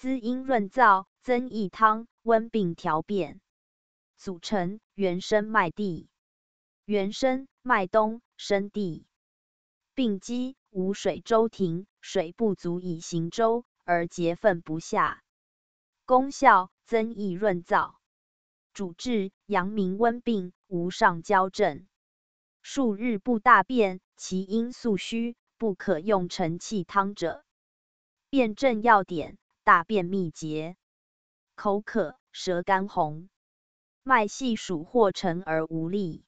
滋阴润燥，增益汤，温病调便。组成：元生麦地。元生，麦冬，生地。病机：无水周停，水不足以行舟，而结粪不下。功效：增益润燥。主治：阳明温病，无上焦症。数日不大便，其因素虚，不可用承气汤者。辨证要点。大便秘结，口渴，舌干红，脉细数或沉而无力。